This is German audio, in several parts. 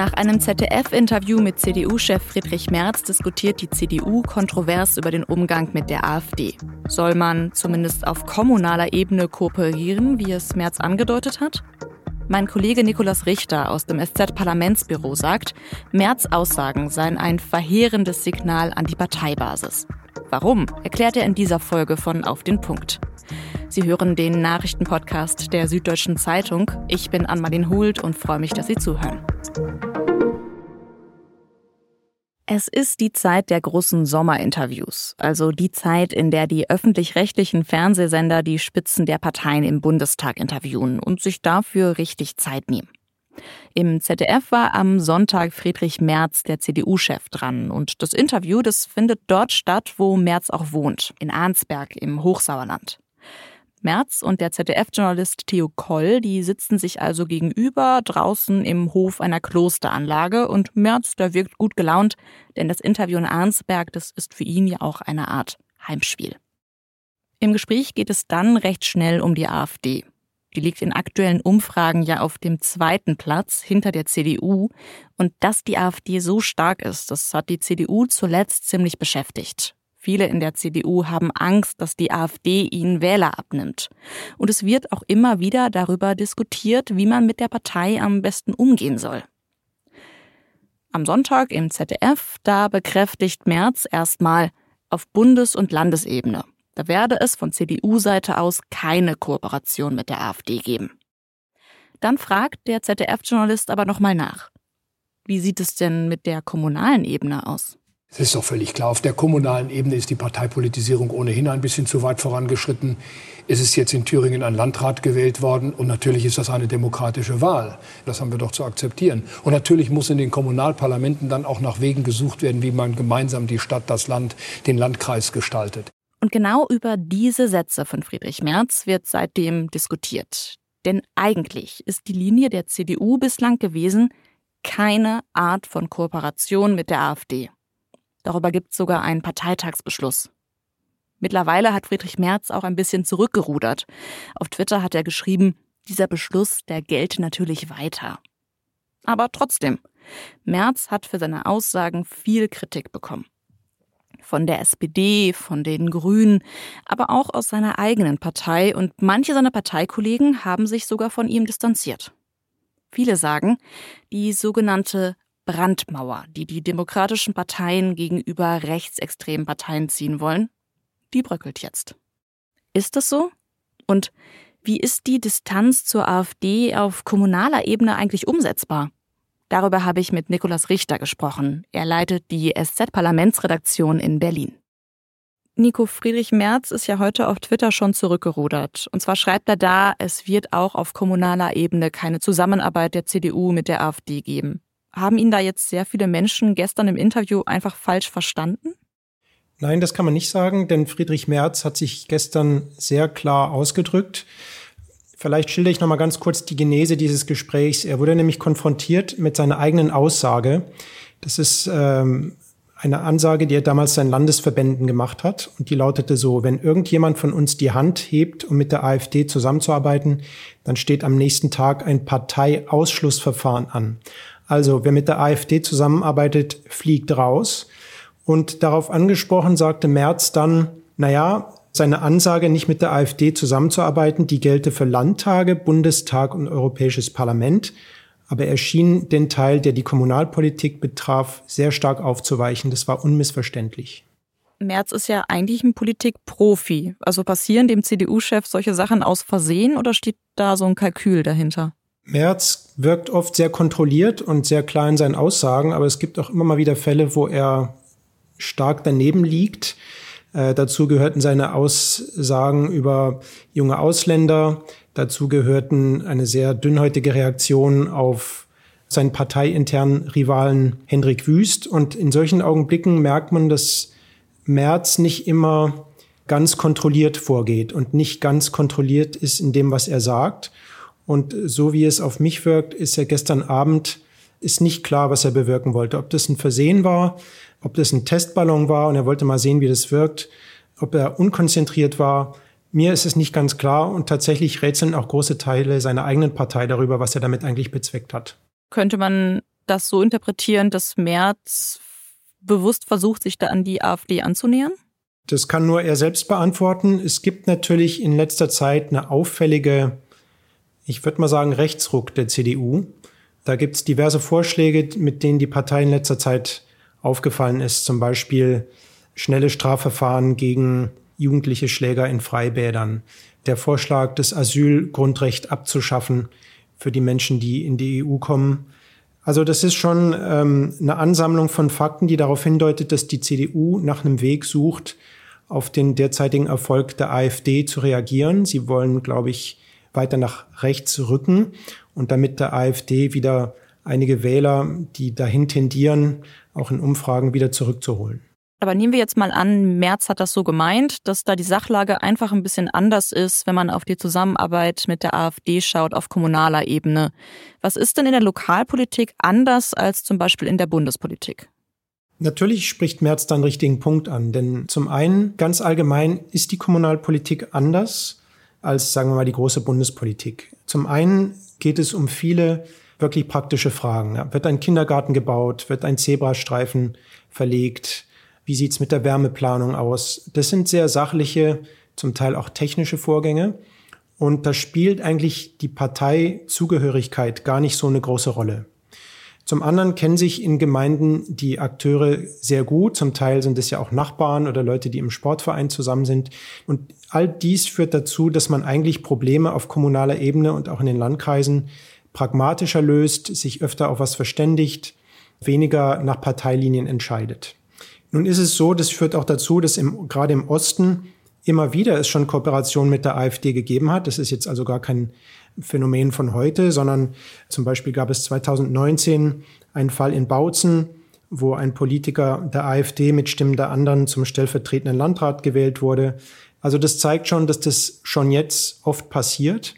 Nach einem ZDF-Interview mit CDU-Chef Friedrich Merz diskutiert die CDU kontrovers über den Umgang mit der AfD. Soll man zumindest auf kommunaler Ebene kooperieren, wie es Merz angedeutet hat? Mein Kollege Nikolaus Richter aus dem SZ-Parlamentsbüro sagt, Merz Aussagen seien ein verheerendes Signal an die Parteibasis. Warum, erklärt er in dieser Folge von Auf den Punkt. Sie hören den Nachrichtenpodcast der Süddeutschen Zeitung. Ich bin Anmalin Hult und freue mich, dass Sie zuhören. Es ist die Zeit der großen Sommerinterviews, also die Zeit, in der die öffentlich-rechtlichen Fernsehsender die Spitzen der Parteien im Bundestag interviewen und sich dafür richtig Zeit nehmen. Im ZDF war am Sonntag Friedrich Merz, der CDU-Chef, dran. Und das Interview, das findet dort statt, wo Merz auch wohnt, in Arnsberg im Hochsauerland. Merz und der ZDF-Journalist Theo Koll, die sitzen sich also gegenüber draußen im Hof einer Klosteranlage und Merz, der wirkt gut gelaunt, denn das Interview in Arnsberg, das ist für ihn ja auch eine Art Heimspiel. Im Gespräch geht es dann recht schnell um die AfD. Die liegt in aktuellen Umfragen ja auf dem zweiten Platz hinter der CDU. Und dass die AfD so stark ist, das hat die CDU zuletzt ziemlich beschäftigt. Viele in der CDU haben Angst, dass die AfD ihnen Wähler abnimmt. Und es wird auch immer wieder darüber diskutiert, wie man mit der Partei am besten umgehen soll. Am Sonntag im ZDF, da bekräftigt Merz erstmal auf Bundes- und Landesebene. Da werde es von CDU-Seite aus keine Kooperation mit der AfD geben. Dann fragt der ZDF-Journalist aber nochmal nach. Wie sieht es denn mit der kommunalen Ebene aus? Es ist doch völlig klar, auf der kommunalen Ebene ist die Parteipolitisierung ohnehin ein bisschen zu weit vorangeschritten. Es ist jetzt in Thüringen ein Landrat gewählt worden und natürlich ist das eine demokratische Wahl. Das haben wir doch zu akzeptieren. Und natürlich muss in den Kommunalparlamenten dann auch nach Wegen gesucht werden, wie man gemeinsam die Stadt, das Land, den Landkreis gestaltet. Und genau über diese Sätze von Friedrich Merz wird seitdem diskutiert. Denn eigentlich ist die Linie der CDU bislang gewesen, keine Art von Kooperation mit der AfD. Darüber gibt es sogar einen Parteitagsbeschluss. Mittlerweile hat Friedrich Merz auch ein bisschen zurückgerudert. Auf Twitter hat er geschrieben, dieser Beschluss, der gelte natürlich weiter. Aber trotzdem, Merz hat für seine Aussagen viel Kritik bekommen. Von der SPD, von den Grünen, aber auch aus seiner eigenen Partei und manche seiner Parteikollegen haben sich sogar von ihm distanziert. Viele sagen, die sogenannte Brandmauer, die die demokratischen Parteien gegenüber rechtsextremen Parteien ziehen wollen, die bröckelt jetzt. Ist das so? Und wie ist die Distanz zur AfD auf kommunaler Ebene eigentlich umsetzbar? Darüber habe ich mit Nikolaus Richter gesprochen. Er leitet die SZ-Parlamentsredaktion in Berlin. Nico Friedrich Merz ist ja heute auf Twitter schon zurückgerudert. Und zwar schreibt er da, es wird auch auf kommunaler Ebene keine Zusammenarbeit der CDU mit der AfD geben. Haben ihn da jetzt sehr viele Menschen gestern im Interview einfach falsch verstanden? Nein, das kann man nicht sagen, denn Friedrich Merz hat sich gestern sehr klar ausgedrückt. Vielleicht schilder ich noch mal ganz kurz die Genese dieses Gesprächs. Er wurde nämlich konfrontiert mit seiner eigenen Aussage. Das ist ähm, eine Ansage, die er damals seinen Landesverbänden gemacht hat. Und die lautete so, wenn irgendjemand von uns die Hand hebt, um mit der AfD zusammenzuarbeiten, dann steht am nächsten Tag ein Parteiausschlussverfahren an. Also wer mit der AfD zusammenarbeitet, fliegt raus. Und darauf angesprochen sagte Merz dann, naja, seine Ansage, nicht mit der AfD zusammenzuarbeiten, die gelte für Landtage, Bundestag und Europäisches Parlament. Aber er schien den Teil, der die Kommunalpolitik betraf, sehr stark aufzuweichen. Das war unmissverständlich. Merz ist ja eigentlich ein Politikprofi. Also passieren dem CDU-Chef solche Sachen aus Versehen oder steht da so ein Kalkül dahinter? Merz wirkt oft sehr kontrolliert und sehr klar in seinen Aussagen, aber es gibt auch immer mal wieder Fälle, wo er stark daneben liegt. Äh, dazu gehörten seine Aussagen über junge Ausländer. Dazu gehörten eine sehr dünnhäutige Reaktion auf seinen parteiinternen Rivalen Hendrik Wüst. Und in solchen Augenblicken merkt man, dass Merz nicht immer ganz kontrolliert vorgeht und nicht ganz kontrolliert ist in dem, was er sagt. Und so wie es auf mich wirkt, ist er gestern Abend, ist nicht klar, was er bewirken wollte. Ob das ein Versehen war, ob das ein Testballon war und er wollte mal sehen, wie das wirkt, ob er unkonzentriert war, Mir ist es nicht ganz klar und tatsächlich rätseln auch große Teile seiner eigenen Partei darüber, was er damit eigentlich bezweckt hat. Könnte man das so interpretieren, dass Merz bewusst versucht, sich da an die AfD anzunähern? Das kann nur er selbst beantworten. Es gibt natürlich in letzter Zeit eine auffällige, ich würde mal sagen, Rechtsruck der CDU. Da gibt es diverse Vorschläge, mit denen die Partei in letzter Zeit aufgefallen ist. Zum Beispiel schnelle Strafverfahren gegen jugendliche Schläger in Freibädern. Der Vorschlag, das Asylgrundrecht abzuschaffen für die Menschen, die in die EU kommen. Also das ist schon ähm, eine Ansammlung von Fakten, die darauf hindeutet, dass die CDU nach einem Weg sucht, auf den derzeitigen Erfolg der AfD zu reagieren. Sie wollen, glaube ich, weiter nach rechts rücken und damit der AfD wieder einige Wähler, die dahin tendieren, auch in Umfragen wieder zurückzuholen. Aber nehmen wir jetzt mal an, Merz hat das so gemeint, dass da die Sachlage einfach ein bisschen anders ist, wenn man auf die Zusammenarbeit mit der AfD schaut auf kommunaler Ebene. Was ist denn in der Lokalpolitik anders als zum Beispiel in der Bundespolitik? Natürlich spricht Merz da einen richtigen Punkt an, denn zum einen ganz allgemein ist die Kommunalpolitik anders als, sagen wir mal, die große Bundespolitik. Zum einen geht es um viele wirklich praktische Fragen. Wird ein Kindergarten gebaut? Wird ein Zebrastreifen verlegt? Wie sieht's mit der Wärmeplanung aus? Das sind sehr sachliche, zum Teil auch technische Vorgänge. Und da spielt eigentlich die Parteizugehörigkeit gar nicht so eine große Rolle. Zum anderen kennen sich in Gemeinden die Akteure sehr gut. Zum Teil sind es ja auch Nachbarn oder Leute, die im Sportverein zusammen sind. Und all dies führt dazu, dass man eigentlich Probleme auf kommunaler Ebene und auch in den Landkreisen pragmatischer löst, sich öfter auf was verständigt, weniger nach Parteilinien entscheidet. Nun ist es so, das führt auch dazu, dass im, gerade im Osten immer wieder es schon Kooperationen mit der AfD gegeben hat. Das ist jetzt also gar kein Phänomen von heute, sondern zum Beispiel gab es 2019 einen Fall in Bautzen, wo ein Politiker der AfD mit Stimmen der anderen zum stellvertretenden Landrat gewählt wurde. Also das zeigt schon, dass das schon jetzt oft passiert.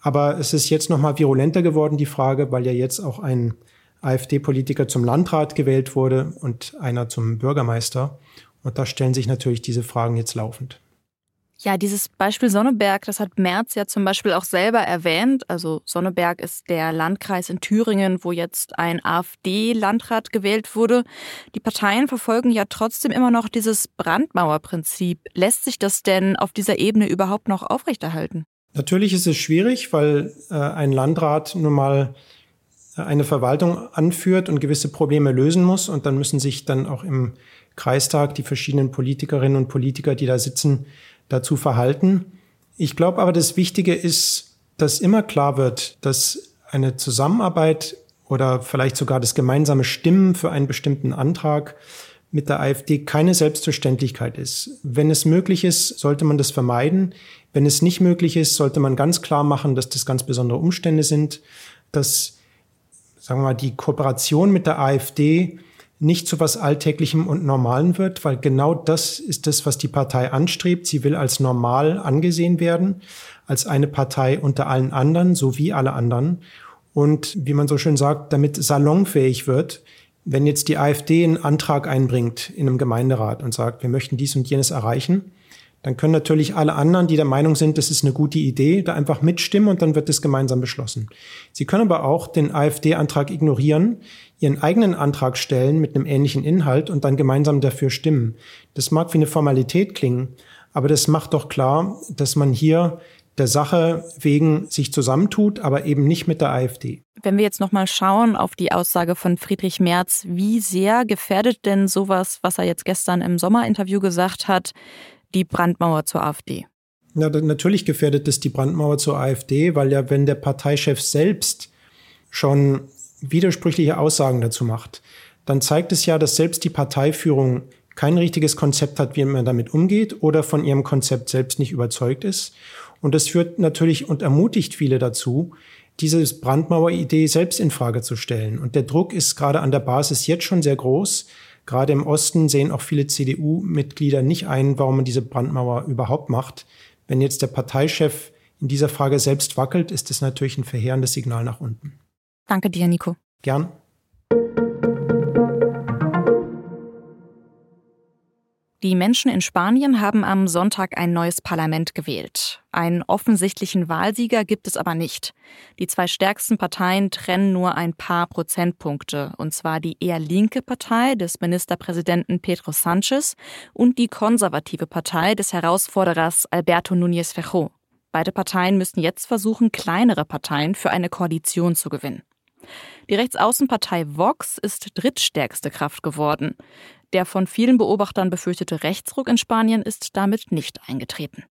Aber es ist jetzt noch mal virulenter geworden, die Frage, weil ja jetzt auch ein AfD-Politiker zum Landrat gewählt wurde und einer zum Bürgermeister. Und da stellen sich natürlich diese Fragen jetzt laufend. Ja, dieses Beispiel Sonneberg, das hat Merz ja zum Beispiel auch selber erwähnt. Also Sonneberg ist der Landkreis in Thüringen, wo jetzt ein AfD-Landrat gewählt wurde. Die Parteien verfolgen ja trotzdem immer noch dieses Brandmauerprinzip. Lässt sich das denn auf dieser Ebene überhaupt noch aufrechterhalten? Natürlich ist es schwierig, weil äh, ein Landrat nun mal äh, eine Verwaltung anführt und gewisse Probleme lösen muss. Und dann müssen sich dann auch im Kreistag die verschiedenen Politikerinnen und Politiker, die da sitzen, dazu verhalten. Ich glaube aber, das Wichtige ist, dass immer klar wird, dass eine Zusammenarbeit oder vielleicht sogar das gemeinsame Stimmen für einen bestimmten Antrag mit der AfD keine Selbstverständlichkeit ist. Wenn es möglich ist, sollte man das vermeiden. Wenn es nicht möglich ist, sollte man ganz klar machen, dass das ganz besondere Umstände sind, dass, sagen wir mal, die Kooperation mit der AfD nicht zu was Alltäglichem und Normalen wird, weil genau das ist das, was die Partei anstrebt. Sie will als normal angesehen werden, als eine Partei unter allen anderen, so wie alle anderen. Und wie man so schön sagt, damit salonfähig wird, wenn jetzt die AfD einen Antrag einbringt in einem Gemeinderat und sagt, wir möchten dies und jenes erreichen, dann können natürlich alle anderen, die der Meinung sind, das ist eine gute Idee, da einfach mitstimmen und dann wird es gemeinsam beschlossen. Sie können aber auch den AfD-Antrag ignorieren, ihren eigenen Antrag stellen mit einem ähnlichen Inhalt und dann gemeinsam dafür stimmen. Das mag wie eine Formalität klingen, aber das macht doch klar, dass man hier der Sache wegen sich zusammentut, aber eben nicht mit der AfD. Wenn wir jetzt noch mal schauen auf die Aussage von Friedrich Merz, wie sehr gefährdet denn sowas, was er jetzt gestern im Sommerinterview gesagt hat, die Brandmauer zur AfD? Ja, natürlich gefährdet es die Brandmauer zur AfD, weil ja, wenn der Parteichef selbst schon widersprüchliche Aussagen dazu macht, dann zeigt es ja, dass selbst die Parteiführung kein richtiges Konzept hat, wie man damit umgeht oder von ihrem Konzept selbst nicht überzeugt ist. Und das führt natürlich und ermutigt viele dazu, diese Brandmauer-Idee selbst in Frage zu stellen. Und der Druck ist gerade an der Basis jetzt schon sehr groß. Gerade im Osten sehen auch viele CDU-Mitglieder nicht ein, warum man diese Brandmauer überhaupt macht. Wenn jetzt der Parteichef in dieser Frage selbst wackelt, ist das natürlich ein verheerendes Signal nach unten. Danke dir, Nico. Gern. Die Menschen in Spanien haben am Sonntag ein neues Parlament gewählt. Einen offensichtlichen Wahlsieger gibt es aber nicht. Die zwei stärksten Parteien trennen nur ein paar Prozentpunkte, und zwar die eher linke Partei des Ministerpräsidenten Pedro Sánchez und die konservative Partei des Herausforderers Alberto Núñez Feijóo. Beide Parteien müssen jetzt versuchen, kleinere Parteien für eine Koalition zu gewinnen. Die Rechtsaußenpartei Vox ist drittstärkste Kraft geworden. Der von vielen Beobachtern befürchtete Rechtsruck in Spanien ist damit nicht eingetreten.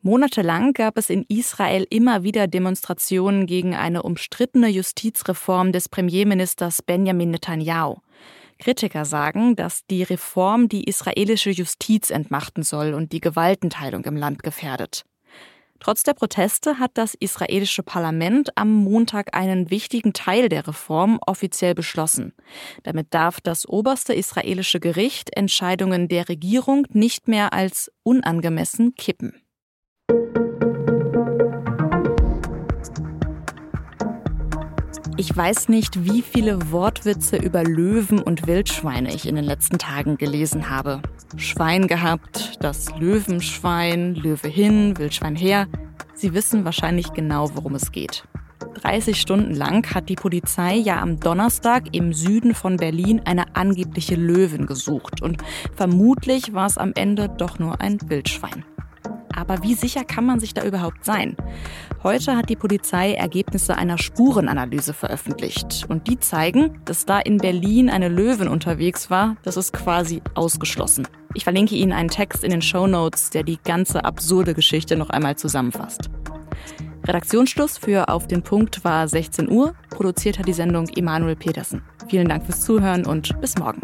Monatelang gab es in Israel immer wieder Demonstrationen gegen eine umstrittene Justizreform des Premierministers Benjamin Netanyahu. Kritiker sagen, dass die Reform die israelische Justiz entmachten soll und die Gewaltenteilung im Land gefährdet. Trotz der Proteste hat das israelische Parlament am Montag einen wichtigen Teil der Reform offiziell beschlossen. Damit darf das oberste israelische Gericht Entscheidungen der Regierung nicht mehr als unangemessen kippen. Ich weiß nicht, wie viele Wortwitze über Löwen und Wildschweine ich in den letzten Tagen gelesen habe. Schwein gehabt, das Löwenschwein, Löwe hin, Wildschwein her. Sie wissen wahrscheinlich genau, worum es geht. 30 Stunden lang hat die Polizei ja am Donnerstag im Süden von Berlin eine angebliche Löwin gesucht und vermutlich war es am Ende doch nur ein Wildschwein. Aber wie sicher kann man sich da überhaupt sein? Heute hat die Polizei Ergebnisse einer Spurenanalyse veröffentlicht. Und die zeigen, dass da in Berlin eine Löwin unterwegs war. Das ist quasi ausgeschlossen. Ich verlinke Ihnen einen Text in den Show Notes, der die ganze absurde Geschichte noch einmal zusammenfasst. Redaktionsschluss für Auf den Punkt war 16 Uhr. Produziert hat die Sendung Emanuel Petersen. Vielen Dank fürs Zuhören und bis morgen.